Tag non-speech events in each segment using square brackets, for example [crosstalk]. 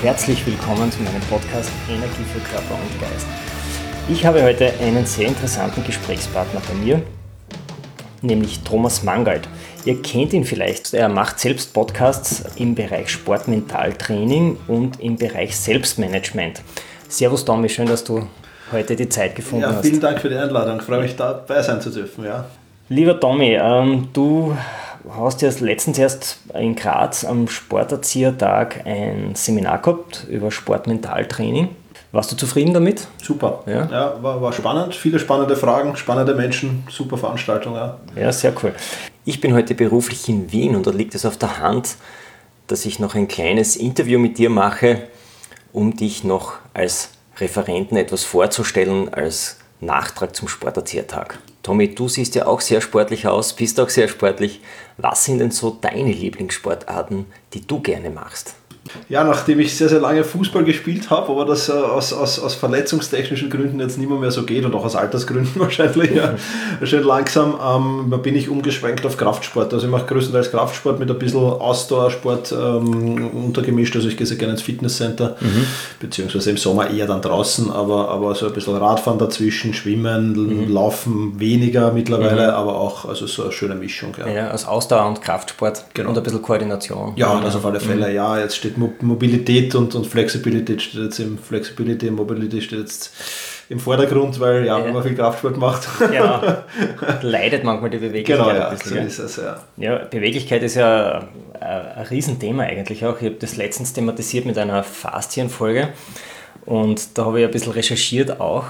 Herzlich willkommen zu meinem Podcast Energie für Körper und Geist. Ich habe heute einen sehr interessanten Gesprächspartner bei mir, nämlich Thomas Mangald. Ihr kennt ihn vielleicht. Er macht selbst Podcasts im Bereich Sportmentaltraining und im Bereich Selbstmanagement. Servus Tommy, schön, dass du heute die Zeit gefunden ja, hast. Vielen Dank für die Einladung. Ich freue mich dabei sein zu dürfen. Ja. Lieber Tommy, ähm, du hast ja letztens erst in Graz am Sporterziehertag ein Seminar gehabt über Sportmentaltraining. Warst du zufrieden damit? Super. Ja, ja war, war spannend. Viele spannende Fragen, spannende Menschen, super Veranstaltung. Ja. ja, sehr cool. Ich bin heute beruflich in Wien und da liegt es auf der Hand, dass ich noch ein kleines Interview mit dir mache, um dich noch als Referenten etwas vorzustellen als Nachtrag zum Sporterziehertag. Tommy, du siehst ja auch sehr sportlich aus, bist auch sehr sportlich. Was sind denn so deine Lieblingssportarten, die du gerne machst? Ja, nachdem ich sehr, sehr lange Fußball gespielt habe, aber das äh, aus, aus, aus verletzungstechnischen Gründen jetzt nicht mehr, mehr so geht und auch aus Altersgründen [laughs] wahrscheinlich, ja, schön langsam, ähm, bin ich umgeschwenkt auf Kraftsport. Also ich mache größtenteils Kraftsport mit ein bisschen Ausdauersport ähm, untergemischt. Also ich gehe sehr gerne ins Fitnesscenter, mhm. beziehungsweise im Sommer eher dann draußen, aber, aber so ein bisschen Radfahren dazwischen, Schwimmen, mhm. Laufen weniger mittlerweile, mhm. aber auch also so eine schöne Mischung. Ja, ja aus Ausdauer und Kraftsport genau. und ein bisschen Koordination. Ja, das auf alle Fälle, mhm. ja, jetzt steht Mobilität und, und Flexibilität steht jetzt im Flexibility und Mobility steht jetzt im Vordergrund, weil ja, ja. wenn man viel Kraftsport macht. Ja, [laughs] leidet manchmal die Beweglichkeit. Genau, ja, bisschen, so ist es, ja. ja. Beweglichkeit ist ja ein, ein Riesenthema eigentlich auch. Ich habe das letztens thematisiert mit einer Faszien-Folge und da habe ich ein bisschen recherchiert auch.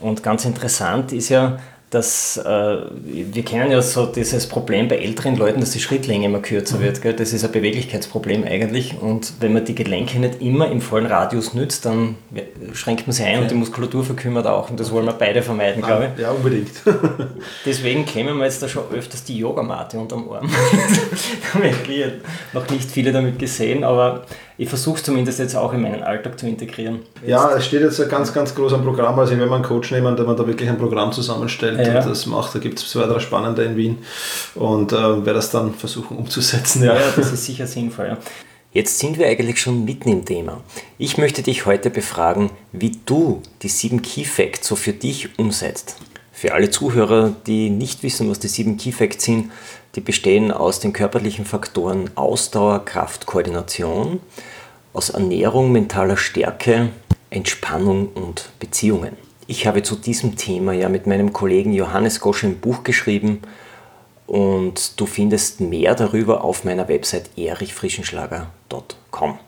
Und ganz interessant ist ja, dass äh, wir kennen ja so dieses Problem bei älteren Leuten, dass die Schrittlänge immer kürzer mhm. wird. Gell? Das ist ein Beweglichkeitsproblem eigentlich. Und wenn man die Gelenke nicht immer im vollen Radius nützt, dann schränkt man sie ein okay. und die Muskulatur verkümmert auch. Und das wollen wir beide vermeiden, glaube ich. Ja, unbedingt. [laughs] Deswegen klemmen wir jetzt da schon öfters die Yogamatte unterm Arm. [laughs] da haben wir noch nicht viele damit gesehen, aber ich versuche es zumindest jetzt auch in meinen Alltag zu integrieren. Ja, es steht jetzt ein ganz, ganz groß am Programm. Also wenn wir einen Coach nehmen, der man da wirklich ein Programm zusammenstellt ja. und das macht, da gibt es zwei, drei spannende in Wien und äh, werde das dann versuchen umzusetzen. Ja, ja das ist sicher sinnvoll. Ja. Jetzt sind wir eigentlich schon mitten im Thema. Ich möchte dich heute befragen, wie du die sieben Key Facts so für dich umsetzt. Für alle Zuhörer, die nicht wissen, was die sieben Key Facts sind, die bestehen aus den körperlichen Faktoren Ausdauer, Kraft, Koordination, aus Ernährung, mentaler Stärke, Entspannung und Beziehungen. Ich habe zu diesem Thema ja mit meinem Kollegen Johannes Gosch ein Buch geschrieben und du findest mehr darüber auf meiner Website erichfrischenschlager.com.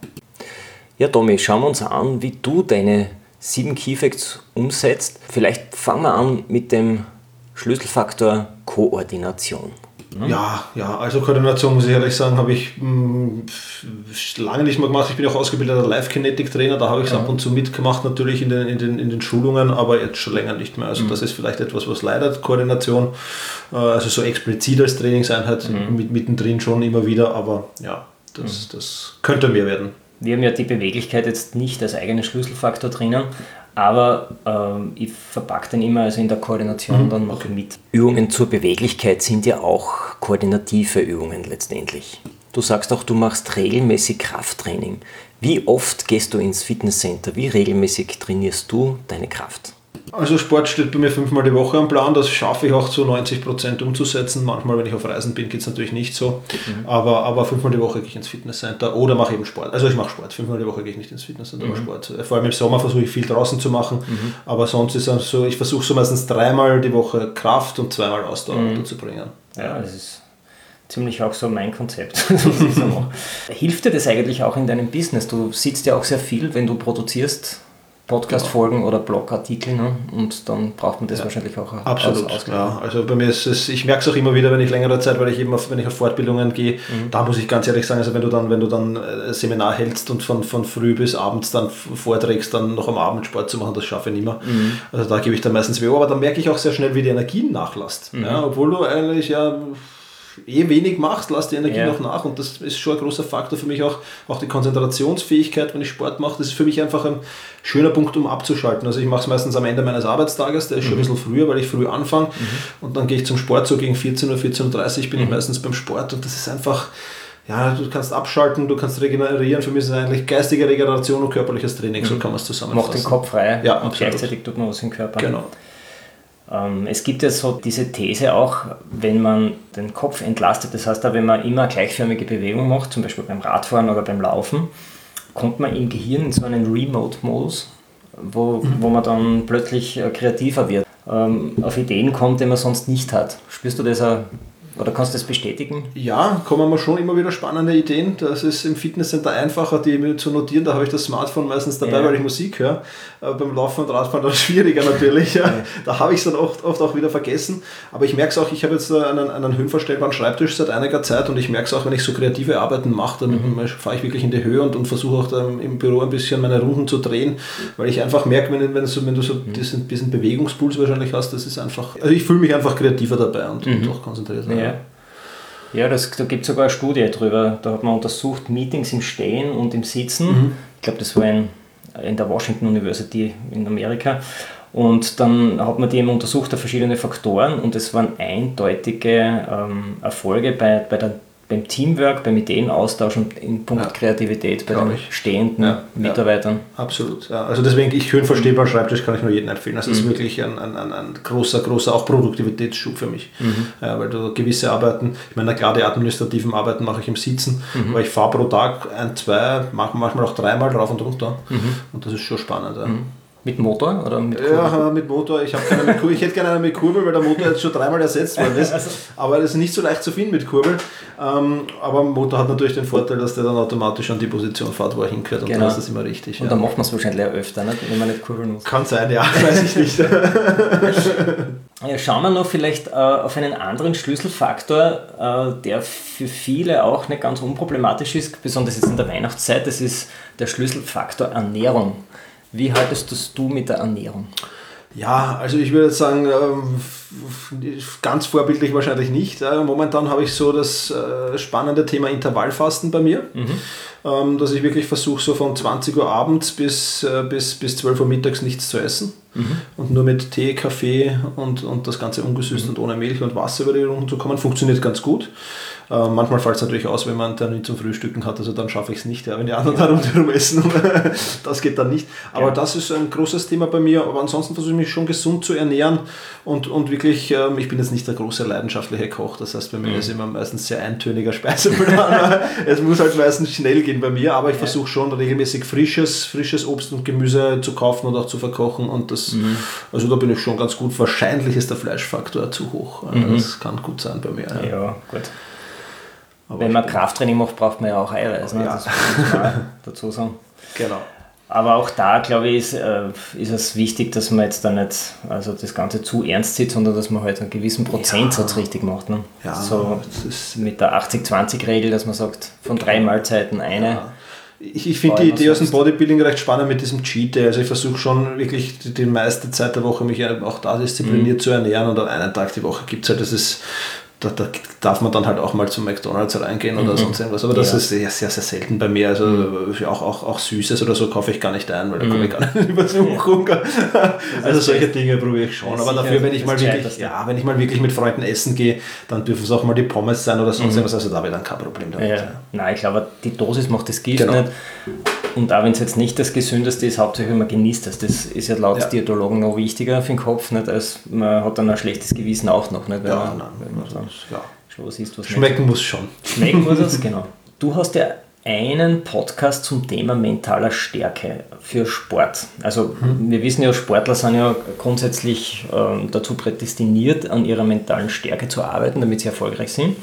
Ja, Tommy, schauen wir uns an, wie du deine sieben Keyfacts umsetzt. Vielleicht fangen wir an mit dem Schlüsselfaktor Koordination. Ne? Ja, ja, also Koordination muss ich ehrlich sagen, habe ich mh, hm, lange nicht mehr gemacht. Ich bin auch ausgebildeter Live-Kinetic-Trainer, da habe ich es ja. ab und zu mitgemacht, natürlich in den, in, den, in den Schulungen, aber jetzt schon länger nicht mehr. Also mhm. das ist vielleicht etwas, was leidet, Koordination, äh, also so explizit als Trainingseinheit mhm. mit, mittendrin schon immer wieder, aber ja, das, mhm. das könnte mehr werden. Wir haben ja die Beweglichkeit jetzt nicht als eigenen Schlüsselfaktor drinnen, aber ähm, ich verpacke den immer also in der Koordination mhm. dann noch mit. Übungen zur Beweglichkeit sind ja auch koordinative Übungen letztendlich. Du sagst auch, du machst regelmäßig Krafttraining. Wie oft gehst du ins Fitnesscenter? Wie regelmäßig trainierst du deine Kraft? Also Sport steht bei mir fünfmal die Woche am Plan, das schaffe ich auch zu 90 Prozent umzusetzen. Manchmal, wenn ich auf Reisen bin, geht es natürlich nicht so. Mhm. Aber, aber fünfmal die Woche gehe ich ins Fitnesscenter oder mache eben Sport. Also ich mache Sport. Fünfmal die Woche gehe ich nicht ins Fitnesscenter, mhm. Sport. Vor allem im Sommer versuche ich viel draußen zu machen. Mhm. Aber sonst ist es so, ich versuche so meistens dreimal die Woche Kraft und zweimal Ausdauer mhm. unterzubringen. Ja, das ist ziemlich auch so mein Konzept. [laughs] [laughs] Hilft dir das eigentlich auch in deinem Business? Du sitzt ja auch sehr viel, wenn du produzierst Podcast-Folgen genau. oder Blogartikel ne? und dann braucht man das ja. wahrscheinlich auch Absolut, aus, ja. Also bei mir ist es, ich merke es auch immer wieder, wenn ich längere Zeit, weil ich eben auf, wenn ich auf Fortbildungen gehe, mhm. da muss ich ganz ehrlich sagen, also wenn du dann, wenn du dann äh, Seminar hältst und von, von früh bis abends dann vorträgst, dann noch am Abend Sport zu machen, das schaffe ich nicht mehr. Mhm. Also da gebe ich dann meistens weh, aber dann merke ich auch sehr schnell, wie die Energien nachlässt. Mhm. Ja, obwohl du eigentlich ja eh wenig machst, lass die Energie ja. noch nach und das ist schon ein großer Faktor für mich auch, auch die Konzentrationsfähigkeit, wenn ich Sport mache, das ist für mich einfach ein schöner Punkt, um abzuschalten. Also ich mache es meistens am Ende meines Arbeitstages, der ist schon mhm. ein bisschen früher, weil ich früh anfange mhm. und dann gehe ich zum Sport, so gegen 14 Uhr, 14.30 Uhr bin mhm. ich meistens beim Sport und das ist einfach, ja, du kannst abschalten, du kannst regenerieren. Für mich ist es eigentlich geistige Regeneration und körperliches Training, so mhm. kann man es zusammenfassen. Macht den Kopf frei ja, und absolut. gleichzeitig tut man was im Körper. Genau. Ähm, es gibt ja so diese These auch, wenn man den Kopf entlastet, das heißt, wenn man immer gleichförmige Bewegung macht, zum Beispiel beim Radfahren oder beim Laufen, kommt man im Gehirn in so einen Remote-Modus, wo, wo man dann plötzlich äh, kreativer wird, ähm, auf Ideen kommt, die man sonst nicht hat. Spürst du das auch oder kannst du das bestätigen? Ja, kommen mir schon immer wieder spannende Ideen. Das ist im Fitnesscenter einfacher, die zu notieren. Da habe ich das Smartphone meistens dabei, ja. weil ich Musik höre. Aber beim Laufen und Radfahren dann [laughs] schwieriger natürlich. Ja. Da habe ich es dann oft, oft auch wieder vergessen. Aber ich merke es auch, ich habe jetzt einen, einen höhenverstellbaren Schreibtisch seit einiger Zeit und ich merke es auch, wenn ich so kreative Arbeiten mache, dann mhm. fahre ich wirklich in die Höhe und, und versuche auch im Büro ein bisschen meine Runden zu drehen, weil ich einfach merke, wenn, wenn, so, wenn du so mhm. diesen, diesen Bewegungspuls wahrscheinlich hast, das ist einfach, also ich fühle mich einfach kreativer dabei und, mhm. und auch konzentriert. Ja. Das, da gibt es sogar eine Studie drüber. Da hat man untersucht Meetings im Stehen und im Sitzen. Mhm. Ich glaube, das war in, in der Washington University in Amerika. Und dann hat man die eben untersucht auf verschiedene Faktoren und es waren eindeutige ähm, Erfolge bei, bei der beim Teamwork, beim Ideenaustausch und in Punkt ja, Kreativität bei den ich. stehenden ja, Mitarbeitern. Ja, absolut. Also deswegen, ich höre verstehbar Schreibtisch kann ich nur jedem empfehlen. Das mhm. ist wirklich ein, ein, ein, ein, großer, großer auch Produktivitätsschub für mich. Mhm. weil du gewisse Arbeiten, ich meine, gerade die administrativen Arbeiten mache ich im Sitzen, mhm. aber ich fahre pro Tag ein, zwei, manchmal auch dreimal drauf und runter. Mhm. Und das ist schon spannend. Mit Motor oder mit Kurbel? Ja, [laughs] mit Motor. Ich, keine mit ich hätte gerne eine mit Kurbel, weil der Motor jetzt schon dreimal ersetzt worden ist. [laughs] Also. Aber das ist nicht so leicht zu finden mit Kurbel. Ähm, aber Motor hat natürlich den Vorteil, dass der dann automatisch an die Position fährt, wo er hingehört. Und genau. dann ist das immer richtig. Und ja. dann macht man es wahrscheinlich auch öfter, nicht? wenn man nicht kurbeln muss. Kann sein, ja, [laughs] weiß ich nicht. ja, schauen wir noch vielleicht äh, auf einen anderen Schlüsselfaktor, äh, der für viele auch nicht ganz unproblematisch ist, besonders jetzt in der Weihnachtszeit. Das ist der Schlüsselfaktor Ernährung. Wie haltest das du mit der Ernährung? Ja, also ich würde sagen, ähm, ganz vorbildlich wahrscheinlich nicht. Momentan habe ich so das äh, spannende Thema Intervallfasten bei mir, mhm. Ähm, dass ich wirklich versuche, so von 20 Uhr abends bis, äh, bis, bis 12 Uhr mittags nichts zu essen mhm. und nur mit Tee, Kaffee und, und das Ganze ungesüßt mhm. und ohne Milch und Wasser über die Runden zu kommen. Funktioniert ganz gut. Äh, manchmal fällt es natürlich aus, wenn man einen Termin zum Frühstücken hat, also dann schaffe ich es nicht, ja, wenn die anderen da rundherum essen. [laughs] das geht dann nicht. Aber ja. das ist ein großes Thema bei mir. Aber ansonsten versuche ich mich schon gesund zu ernähren und, und wirklich, ähm, ich bin jetzt nicht der große leidenschaftliche Koch. Das heißt, bei mir mhm. ist immer meistens sehr eintöniger Speiseplan. [laughs] es muss halt meistens schnell gehen bei mir, aber ich ja. versuche schon regelmäßig frisches, frisches Obst und Gemüse zu kaufen und auch zu verkochen. Und das, mhm. also da bin ich schon ganz gut. Wahrscheinlich ist der Fleischfaktor zu hoch. Mhm. Das kann gut sein bei mir. Ja, ja gut. Aber Wenn man Krafttraining macht, braucht man ja auch Eiweiß. Ne? Ja. Das [laughs] muss man dazu sagen. Genau. Aber auch da, glaube ich, ist, äh, ist es wichtig, dass man jetzt da nicht also das Ganze zu ernst sieht, sondern dass man halt einen gewissen Prozentsatz ja. richtig macht. Ne? Ja, so mit der 80-20-Regel, dass man sagt, von drei Mahlzeiten eine. Ja. Ich, ich finde die Idee aus dem Bodybuilding recht spannend mit diesem Cheat Day. Also ich versuche schon wirklich die, die, meiste Zeit der Woche mich auch da diszipliniert mhm. zu ernähren und an einem Tag die Woche gibt es halt, das ist da, da, darf man dann halt auch mal zum McDonalds reingehen oder mhm. sonst irgendwas. Aber das ja. ist sehr, sehr, sehr selten bei mir. Also mhm. auch, auch, auch Süßes oder so kaufe ich gar nicht ein, weil da komme ich mhm. gar nicht über den Buchung. [laughs] Also solche Dinge probiere ich schon. Aber dafür, wenn ich mal wirklich, ja, wenn ich mal wirklich mit Freunden essen gehe, dann dürfen es auch mal die Pommes sein oder sonst mhm. irgendwas. Also da habe ich dann kein Problem damit. Ja. Nein, ich glaube, die Dosis macht das Gift genau. nicht. Und auch wenn es jetzt nicht das Gesündeste ist, hauptsächlich man genießt das. Das ist ja laut ja. Diätologen noch wichtiger für den Kopf, nicht, als man hat dann ein schlechtes Gewissen auch noch. Nicht, wenn ja, man, nein, wenn man dann, ja. schon was isst, was Schmecken nicht. muss schon. Schmecken muss es, [laughs] genau. Du hast ja einen Podcast zum Thema mentaler Stärke für Sport. Also mhm. wir wissen ja, Sportler sind ja grundsätzlich äh, dazu prädestiniert, an ihrer mentalen Stärke zu arbeiten, damit sie erfolgreich sind.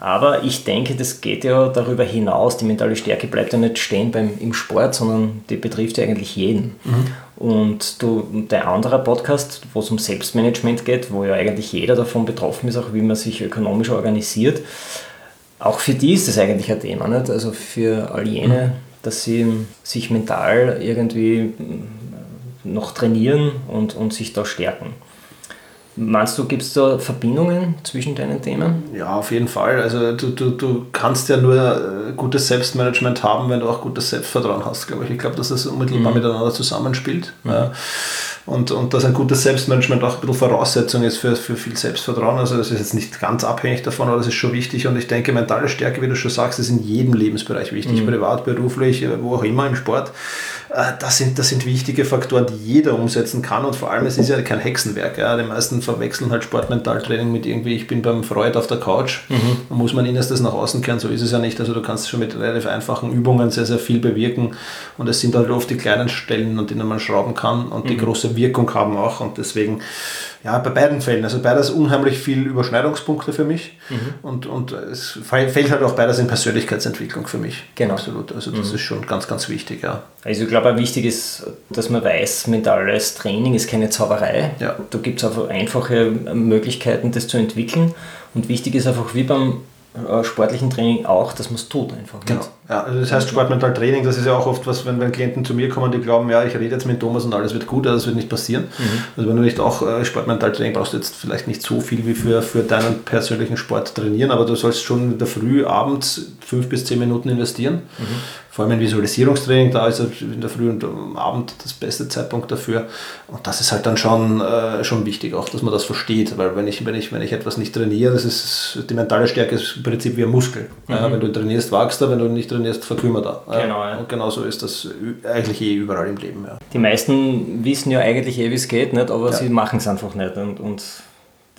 Aber ich denke, das geht ja darüber hinaus. Die mentale Stärke bleibt ja nicht stehen beim, im Sport, sondern die betrifft ja eigentlich jeden. Mhm. Und du, der andere Podcast, wo es um Selbstmanagement geht, wo ja eigentlich jeder davon betroffen ist, auch wie man sich ökonomisch organisiert, auch für die ist das eigentlich ein Thema. Nicht? Also für all jene, mhm. dass sie sich mental irgendwie noch trainieren und, und sich da stärken. Meinst du, gibt es da Verbindungen zwischen deinen Themen? Ja, auf jeden Fall. Also du, du, du kannst ja nur äh, gutes Selbstmanagement haben, wenn du auch gutes Selbstvertrauen hast, glaube ich. Ich glaube, dass das unmittelbar mhm. miteinander zusammenspielt. Mhm. Ja und, und dass ein gutes Selbstmanagement auch ein bisschen Voraussetzung ist für, für viel Selbstvertrauen. Also das ist jetzt nicht ganz abhängig davon, aber das ist schon wichtig und ich denke, mentale Stärke, wie du schon sagst, ist in jedem Lebensbereich wichtig, mhm. privat, beruflich, wo auch immer im Sport. Äh, das sind, das sind wichtige Faktoren, die jeder umsetzen kann und vor allem, es ist ja kein Hexenwerk. Ja. Die meisten verwechseln halt Sportmentaltraining mit irgendwie, ich bin beim Freud auf der Couch mhm. und muss man Innerstes nach außen kehren, so ist es ja nicht. Also du kannst schon mit relativ einfachen Übungen sehr, sehr viel bewirken und es sind halt oft die kleinen Stellen, an denen man schrauben kann und mhm. die große Wirkung haben auch und deswegen ja, bei beiden Fällen. Also beides unheimlich viel Überschneidungspunkte für mich mhm. und, und es fällt halt auch beides in Persönlichkeitsentwicklung für mich. Genau. Absolut. Also das mhm. ist schon ganz, ganz wichtig, ja. Also ich glaube, wichtig ist, dass man weiß, mentales Training ist keine Zauberei. Ja. Da gibt es einfach einfache Möglichkeiten, das zu entwickeln. Und wichtig ist einfach, wie beim äh, sportlichen Training auch, dass man es tut einfach. Genau. Ja, also das heißt Sportmental Training, das ist ja auch oft was, wenn, wenn Klienten zu mir kommen, die glauben, ja, ich rede jetzt mit Thomas und alles wird gut, aber das wird nicht passieren. Mhm. Also wenn du nicht auch äh, Sportmental Training brauchst du jetzt vielleicht nicht so viel wie für, für deinen persönlichen Sport trainieren, aber du sollst schon in der Früh, abends fünf bis zehn Minuten investieren. Mhm vor allem ein Visualisierungstraining, da ist in der Früh und am Abend das beste Zeitpunkt dafür. Und das ist halt dann schon, äh, schon wichtig, auch dass man das versteht. Weil wenn ich, wenn, ich, wenn ich etwas nicht trainiere, das ist die mentale Stärke ist im Prinzip wie ein Muskel. Mhm. Ja, wenn du trainierst, wachst er, wenn du nicht trainierst, verkümmert er. Genau, ja. Und genauso ist das eigentlich eh überall im Leben. Ja. Die meisten wissen ja eigentlich eh, wie es geht, nicht? aber sie machen es einfach nicht. Und, und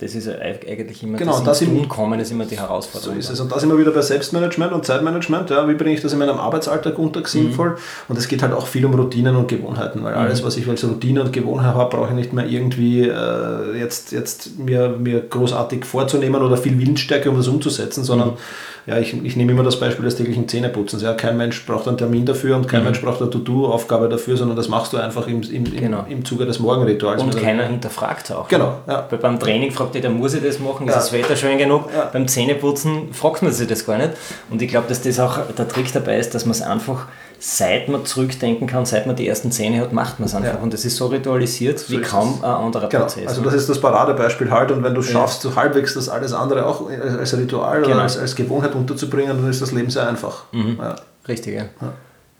das ist eigentlich immer genau, das, das Tun kommen, ist immer die Herausforderung. So ist es. Und da sind wir wieder bei Selbstmanagement und Zeitmanagement. Ja, wie bringe ich das in meinem Arbeitsalltag unter sinnvoll? Mhm. Und es geht halt auch viel um Routinen und Gewohnheiten, weil mhm. alles, was ich als Routine und Gewohnheit habe, brauche ich nicht mehr irgendwie äh, jetzt, jetzt mir, mir großartig vorzunehmen oder viel Willensstärke, um das umzusetzen, sondern mhm ja, ich, ich nehme immer das Beispiel des täglichen Zähneputzens. Ja, kein Mensch braucht einen Termin dafür und kein mhm. Mensch braucht eine To-Do-Aufgabe dafür, sondern das machst du einfach im, im, genau. im, Zuge des Morgenrituals. Und keiner hinterfragt es auch. Genau. Ja. Weil beim Training fragt jeder, muss ich das machen? Ist ja. das Wetter schön genug? Ja. Beim Zähneputzen fragt man sich das gar nicht. Und ich glaube, dass das auch der Trick dabei ist, dass man es einfach seit man zurückdenken kann, seit man die ersten Zähne hat, macht man es einfach. Ja. Und das ist so ritualisiert so wie kaum ein anderer genau. Prozess. Also das ist das Paradebeispiel halt. Und wenn du schaffst, ja. so halbwegs das alles andere auch als Ritual genau. oder als, als Gewohnheit unterzubringen, dann ist das Leben sehr einfach. Mhm. Ja. Richtig, ja.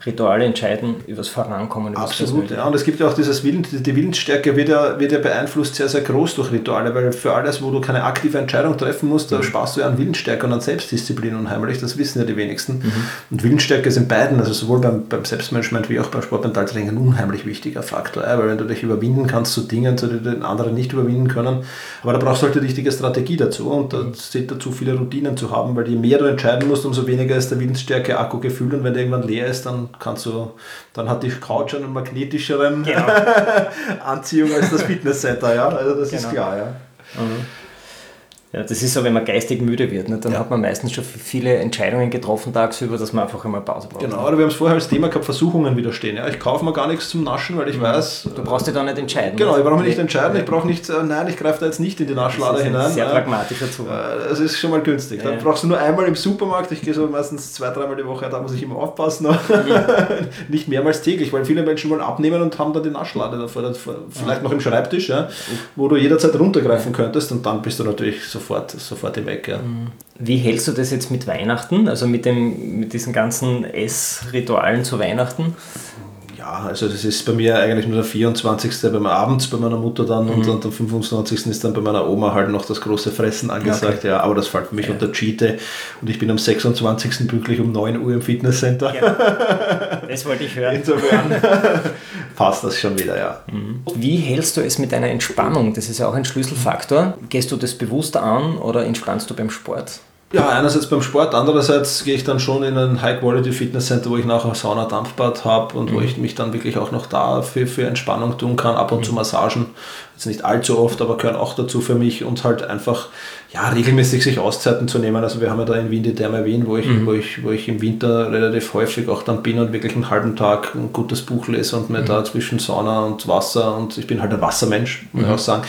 Rituale entscheiden über das Vorankommen. Absolut, ja. Und es gibt ja auch dieses Willen, die Willensstärke wird ja, wird ja beeinflusst sehr, sehr groß durch Rituale, weil für alles, wo du keine aktive Entscheidung treffen musst, mhm. da sparst du ja an Willensstärke und an Selbstdisziplin unheimlich. Das wissen ja die wenigsten. Mhm. Und Willensstärke ist in beiden, also sowohl beim, beim Selbstmanagement wie auch beim Sportmentaltraining, ein unheimlich wichtiger Faktor. Ja, weil wenn du dich überwinden kannst zu Dingen, zu denen die anderen nicht überwinden können, aber da brauchst du halt die richtige Strategie dazu und da zählt dazu, viele Routinen zu haben, weil je mehr du entscheiden musst, umso weniger ist der Willensstärke-Akku gefüllt und wenn der irgendwann leer ist, dann kannst du, dann hat die Couch einen magnetischeren genau. [laughs] Anziehung als das Fitnesscenter, ja. Also das genau. ist klar, ja. Mhm. Ja, das ist so, wenn man geistig müde wird, ne? dann ja. hat man meistens schon viele Entscheidungen getroffen tagsüber, dass man einfach einmal Pause braucht. Genau, oder wir haben es vorher als Thema gehabt, Versuchungen widerstehen. Ja, ich kaufe mir gar nichts zum Naschen, weil ich mhm. weiß... Du brauchst dich da nicht entscheiden. Genau, ich brauche mich nicht entscheiden, ich brauche nicht, äh, nein, ich greife da jetzt nicht in die Naschlade hinein. Sehr pragmatischer Zugang. Äh, das ist schon mal günstig. Dann brauchst du nur einmal im Supermarkt, ich gehe so meistens zwei, dreimal die Woche, da muss ich immer aufpassen. Mhm. [laughs] nicht mehrmals täglich, weil viele Menschen wollen abnehmen und haben da die Naschlade davor, vielleicht noch im Schreibtisch, ja, wo du jederzeit runtergreifen könntest und dann bist du natürlich sofort, sofort weg. Ja. Mhm. Wie hältst du das jetzt mit Weihnachten, also mit, dem, mit diesen ganzen Essritualen zu Weihnachten? Ja, also das ist bei mir eigentlich nur der 24. beim Abends bei meiner Mutter dann mhm. und dann der 25. ist dann bei meiner Oma halt noch das große Fressen angesagt. Okay. Ja, aber das fällt für mich ja. unter Cheate und ich bin am 26. pünktlich um 9 Uhr im Fitnesscenter. Ja. [laughs] Das wollte ich hören. Insofern [laughs] passt das schon wieder, ja. Mhm. Wie hältst du es mit deiner Entspannung? Das ist ja auch ein Schlüsselfaktor. Gehst du das bewusst an oder entspannst du beim Sport? Ja, einerseits beim Sport, andererseits gehe ich dann schon in ein High-Quality-Fitness-Center, wo ich nachher Sauna-Dampfbad habe und mhm. wo ich mich dann wirklich auch noch da für, für Entspannung tun kann, ab und mhm. zu Massagen Jetzt nicht allzu oft, aber gehören auch dazu für mich und halt einfach ja, regelmäßig sich Auszeiten zu nehmen. Also wir haben ja da in Wien die Therme Wien, wo ich, mhm. wo, ich, wo ich im Winter relativ häufig auch dann bin und wirklich einen halben Tag ein gutes Buch lese und mir mhm. da zwischen Sauna und Wasser und ich bin halt ein Wassermensch, muss mhm. ich auch sagen,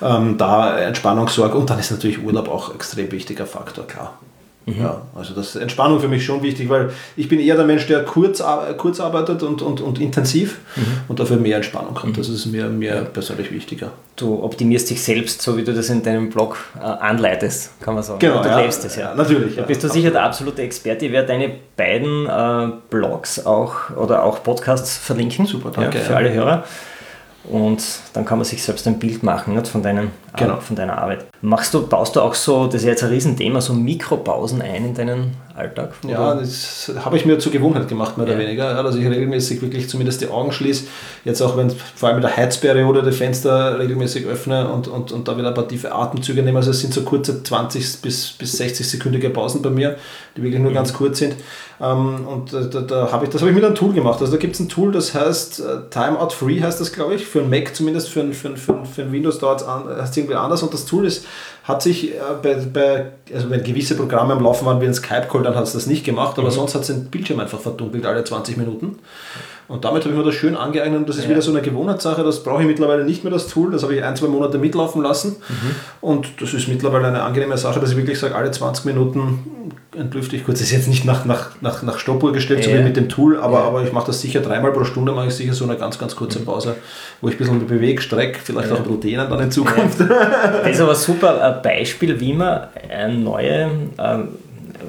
ähm, da Entspannung sorge und dann ist natürlich Urlaub auch ein extrem wichtiger Faktor, klar. Mhm. Ja, also das ist Entspannung für mich schon wichtig, weil ich bin eher der Mensch, der kurz, kurz arbeitet und, und, und intensiv mhm. und dafür mehr Entspannung hat. Mhm. Das ist mir, mir persönlich wichtiger. Du optimierst dich selbst, so wie du das in deinem Blog äh, anleitest, kann man sagen. Genau, du ja, lebst es ja. ja. Natürlich. Da bist du sicher der absolute Experte. Ich werde deine beiden äh, Blogs auch oder auch Podcasts verlinken. Super, danke. Ja, für alle Hörer und dann kann man sich selbst ein Bild machen nicht, von, deinen, genau. von deiner Arbeit. Machst du, baust du auch so, das ist jetzt ein Riesenthema, so Mikropausen ein in deinen Alltag? Ja, das habe ich mir zur Gewohnheit gemacht, mehr ja. oder weniger. Ja, dass ich regelmäßig wirklich zumindest die Augen schließe. Jetzt auch, wenn vor allem in der Heizperiode die Fenster regelmäßig öffne und, und, und da wieder ein paar tiefe Atemzüge nehme. Also es sind so kurze 20 bis, bis 60 sekündige Pausen bei mir, die wirklich nur mhm. ganz kurz sind. Ähm, und da, da, da habe ich, das habe ich mit einem Tool gemacht. Also da gibt es ein Tool, das heißt äh, Timeout Free heißt das, glaube ich, für ein Mac zumindest, für ein, für für für ein Windows dauert es irgendwie anders. Und das Tool ist, hat sich äh, bei, bei, also wenn gewisse Programme am Laufen waren wie ein Skype-Call, dann hat es das nicht gemacht, aber mhm. sonst hat es den Bildschirm einfach verdunkelt alle 20 Minuten. Und damit habe ich mir das schön angeeignet und das ist ja. wieder so eine Gewohnheitssache, das brauche ich mittlerweile nicht mehr, das Tool, das habe ich ein, zwei Monate mitlaufen lassen mhm. und das ist mittlerweile eine angenehme Sache, dass ich wirklich sage, alle 20 Minuten entlüfte ich kurz. Das ist jetzt nicht nach, nach, nach, nach Stoppuhr gestellt, ja. so wie mit dem Tool, aber, ja. aber ich mache das sicher dreimal pro Stunde, mache ich sicher so eine ganz, ganz kurze mhm. Pause, wo ich ein bisschen bewege, strecke, vielleicht ja. auch Proteine dann in Zukunft. Das ist aber [laughs] super ein Beispiel, wie man eine neue ähm,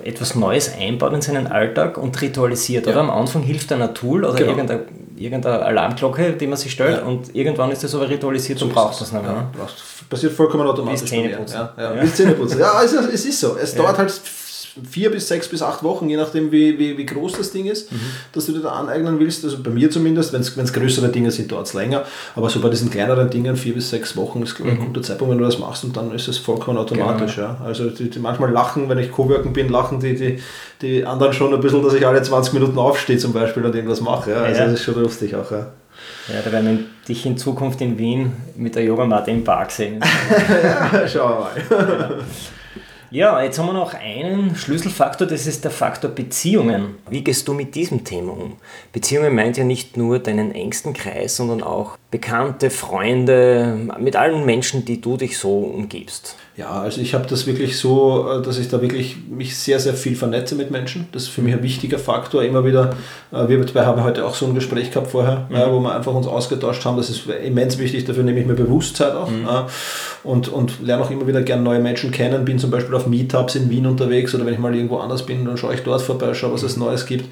etwas Neues einbaut in seinen Alltag und ritualisiert. Oder am Anfang hilft ein Tool oder genau. irgendeine, irgendeine Alarmglocke, die man sich stellt ja. und irgendwann ist das aber ritualisiert so und braucht das nicht mehr. Ja. Passiert vollkommen automatisch. Wie Zähneputzen. Ja, ja. ja. Zähneputzen. Ja, es ist, es ist so. Es dauert halt vier bis sechs bis acht Wochen, je nachdem wie, wie, wie groß das Ding ist, mhm. dass du dir da aneignen willst. Also bei mir zumindest, wenn es größere Dinge sind, dauert es länger. Aber so bei diesen kleineren Dingen, vier bis sechs Wochen ist mhm. ein guter Zeitpunkt, wenn du das machst und dann ist es vollkommen automatisch. Genau. Ja. Also die, die manchmal lachen, wenn ich Coworken bin, lachen die, die, die anderen schon ein bisschen, dass ich alle 20 Minuten aufstehe zum Beispiel und irgendwas mache. Ja. Also ja. das ist schon lustig auch. Ja. Ja, da werden wir dich in Zukunft in Wien mit der Yogamatte im Park sehen. [laughs] ja, schauen wir mal. Ja. Ja, jetzt haben wir noch einen Schlüsselfaktor, das ist der Faktor Beziehungen. Wie gehst du mit diesem Thema um? Beziehungen meint ja nicht nur deinen engsten Kreis, sondern auch Bekannte, Freunde, mit allen Menschen, die du dich so umgibst. Ja, also ich habe das wirklich so, äh, dass ich da wirklich mich sehr, sehr viel vernetze mit Menschen. Das ist für mich ein wichtiger Faktor. Immer wieder, äh, wir zwei haben heute auch so ein Gespräch gehabt vorher, mhm. wo wir einfach uns ausgetauscht haben. Das ist immens wichtig, dafür nehme ich mir Bewusstsein auch. Mhm. Und, und lerne auch immer wieder gerne neue Menschen kennen. Bin zum Beispiel auf Meetups in Wien unterwegs oder wenn ich mal irgendwo anders bin, dann schaue ich dort vorbei, schaue, was es Neues gibt.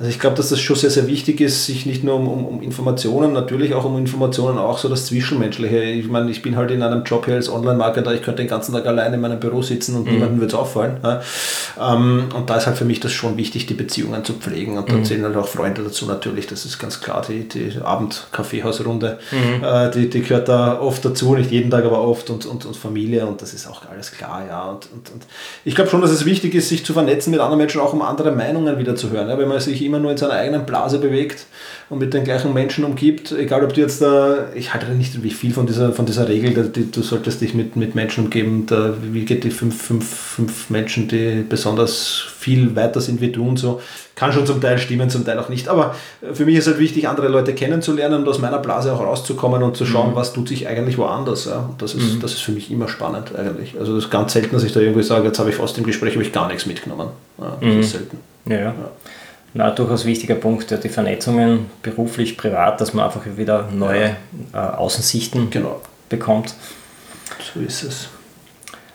Also ich glaube, dass das schon sehr, sehr wichtig ist, sich nicht nur um, um, um Informationen, natürlich auch um Informationen, auch so das Zwischenmenschliche. Ich meine, ich bin halt in einem Job hier als Online-Marketer, ich könnte den ganzen Tag allein in meinem Büro sitzen und mhm. niemandem wird es auffallen. Ja. Ähm, und da ist halt für mich das schon wichtig, die Beziehungen zu pflegen. Und da mhm. zählen halt auch Freunde dazu natürlich, das ist ganz klar, die, die Abend-Kaffeehausrunde, mhm. äh, die, die gehört da oft dazu, nicht jeden Tag, aber oft und, und, und Familie und das ist auch alles klar, ja. Und, und, und ich glaube schon, dass es wichtig ist, sich zu vernetzen mit anderen Menschen, auch um andere Meinungen wieder zu hören. Ja. Wenn man sich immer nur in seiner eigenen Blase bewegt und mit den gleichen Menschen umgibt, egal ob du jetzt da, ich halte nicht wie viel von dieser, von dieser Regel, die, du solltest dich mit, mit Menschen umgeben, da, wie geht die fünf, fünf, fünf Menschen, die besonders viel weiter sind wie du und so. Kann schon zum Teil stimmen, zum Teil auch nicht. Aber für mich ist halt wichtig, andere Leute kennenzulernen und aus meiner Blase auch rauszukommen und zu schauen, mhm. was tut sich eigentlich woanders. Ja. Das, ist, mhm. das ist für mich immer spannend eigentlich. Also das ist ganz selten, dass ich da irgendwie sage, jetzt habe ich aus dem Gespräch ich gar nichts mitgenommen. Ja, das mhm. ist selten. Ja, ja. Na, durchaus wichtiger Punkt, ja, die Vernetzungen beruflich, privat, dass man einfach wieder neue äh, Außensichten genau. bekommt. So ist es.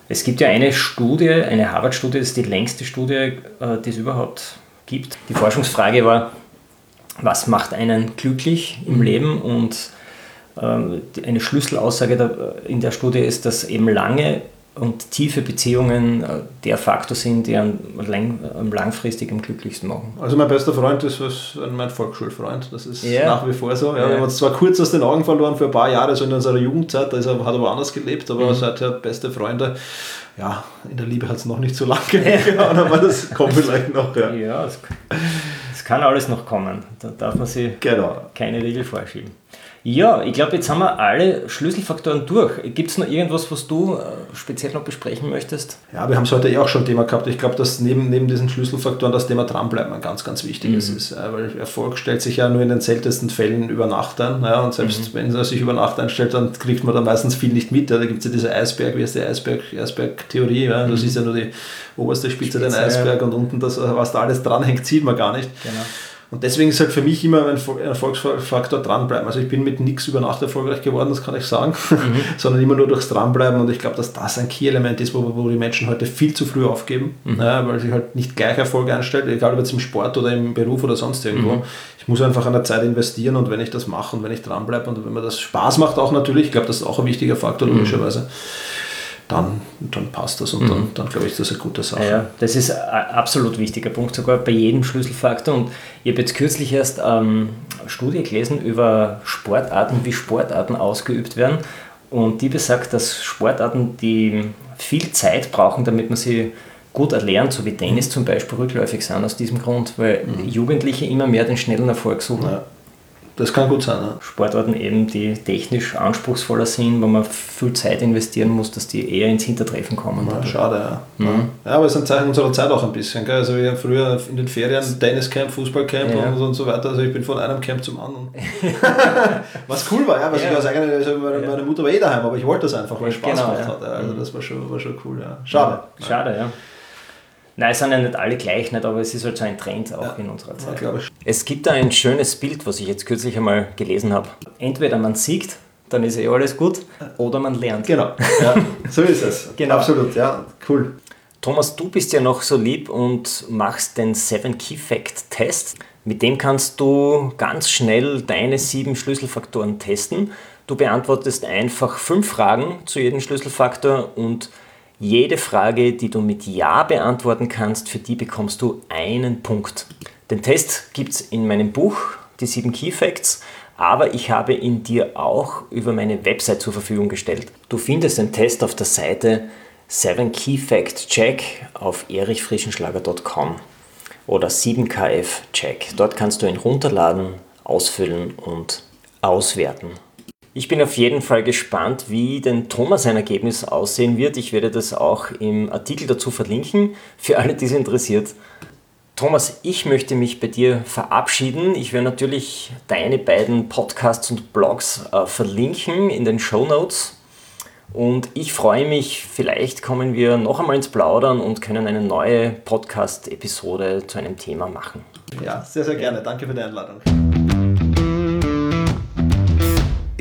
Es gibt ja eine Studie, eine Harvard-Studie, das ist die längste Studie, äh, die es überhaupt gibt. Die Forschungsfrage war, was macht einen glücklich im mhm. Leben? Und ähm, eine Schlüsselaussage in der Studie ist, dass eben lange und tiefe Beziehungen äh, der Faktor sind, die einen langfristig am glücklichsten machen. Also mein bester Freund ist was, mein Volksschulfreund, das ist ja. nach wie vor so. Ja, ja. Wir haben uns zwar kurz aus den Augen verloren für ein paar Jahre, so in unserer Jugendzeit, da ist er, hat er woanders gelebt, aber mhm. seither beste Freunde. Ja, in der Liebe hat es noch nicht so lange [laughs] gehauen, aber das kommt vielleicht noch. Ja, ja es, es, kann alles noch kommen. Da darf man sich genau. keine Regel vorschieben. Ja, ich glaube, jetzt haben wir alle Schlüsselfaktoren durch. Gibt es noch irgendwas, was du äh, speziell noch besprechen möchtest? Ja, wir haben es heute eh auch schon Thema gehabt. Ich glaube, dass neben, neben diesen Schlüsselfaktoren das Thema dranbleiben ein ganz, ganz wichtiges mhm. ist. Weil Erfolg stellt sich ja nur in den seltensten Fällen über Nacht ein. Ja, und selbst mhm. wenn er sich über Nacht einstellt, dann kriegt man da meistens viel nicht mit. Ja, da gibt es ja diese Eisberg, wie heißt die Eisberg, Eisberg-Theorie. Ja? Das mhm. ist ja nur die oberste Spitze, Spitze den Eisberg ja. und unten das, was da alles dranhängt, sieht man gar nicht. Genau. Und deswegen ist halt für mich immer ein Erfolgsfaktor dranbleiben. Also ich bin mit nichts über Nacht erfolgreich geworden, das kann ich sagen, mhm. [laughs] sondern immer nur durchs Dranbleiben. Und ich glaube, dass das ein Key-Element ist, wo, wo die Menschen heute viel zu früh aufgeben, mhm. ja, weil sich halt nicht gleich Erfolg einstellt, egal ob jetzt im Sport oder im Beruf oder sonst irgendwo. Mhm. Ich muss einfach an der Zeit investieren und wenn ich das mache und wenn ich dranbleibe und wenn mir das Spaß macht auch natürlich, ich glaube, das ist auch ein wichtiger Faktor mhm. logischerweise dann, dann passt das und mhm. dann, dann glaube ich, das ist eine gute Sache. Ja, das ist ein absolut wichtiger Punkt, sogar bei jedem Schlüsselfaktor. Und ich habe jetzt kürzlich erst ähm, eine Studie gelesen über Sportarten, wie Sportarten ausgeübt werden. Und die besagt, dass Sportarten, die viel Zeit brauchen, damit man sie gut erlernt, so wie Tennis zum Beispiel, rückläufig sind aus diesem Grund, weil mhm. Jugendliche immer mehr den schnellen Erfolg suchen. Ja. Das kann gut sein. Ja. Sportarten eben, die technisch anspruchsvoller sind, wo man viel Zeit investieren muss, dass die eher ins Hintertreffen kommen. Ja, schade, ja. Mhm. ja. aber es ist ein Zeichen unserer Zeit auch ein bisschen. Gell? Also wir haben früher in den Ferien Tenniscamp, Fußballcamp ja. und, und so weiter. Also ich bin von einem Camp zum anderen. [laughs] was cool war, ja, was ich aus eigener, also meine, meine, Mutter war eh daheim, aber ich wollte das einfach, weil es Spaß genau, gemacht hat. Also mhm. das war schon, war schon cool, ja. Schade. Schade, ja. Nein, es sind ja nicht alle gleich, nicht, aber es ist halt so ein Trend auch ja, in unserer Zeit. Ja, es gibt da ein schönes Bild, was ich jetzt kürzlich einmal gelesen habe. Entweder man siegt, dann ist eh alles gut, oder man lernt. Genau, ja, so ist es. [laughs] genau. Absolut, ja, cool. Thomas, du bist ja noch so lieb und machst den Seven Key Fact Test. Mit dem kannst du ganz schnell deine sieben Schlüsselfaktoren testen. Du beantwortest einfach fünf Fragen zu jedem Schlüsselfaktor und jede Frage, die du mit Ja beantworten kannst, für die bekommst du einen Punkt. Den Test gibt es in meinem Buch, die sieben Key Facts, aber ich habe ihn dir auch über meine Website zur Verfügung gestellt. Du findest den Test auf der Seite 7 Key Fact Check auf erichfrischenschlager.com oder 7KF Check. Dort kannst du ihn runterladen, ausfüllen und auswerten. Ich bin auf jeden Fall gespannt, wie denn Thomas sein Ergebnis aussehen wird. Ich werde das auch im Artikel dazu verlinken, für alle, die es interessiert. Thomas, ich möchte mich bei dir verabschieden. Ich werde natürlich deine beiden Podcasts und Blogs äh, verlinken in den Show Notes. Und ich freue mich, vielleicht kommen wir noch einmal ins Plaudern und können eine neue Podcast-Episode zu einem Thema machen. Ja, sehr, sehr gerne. Danke für die Einladung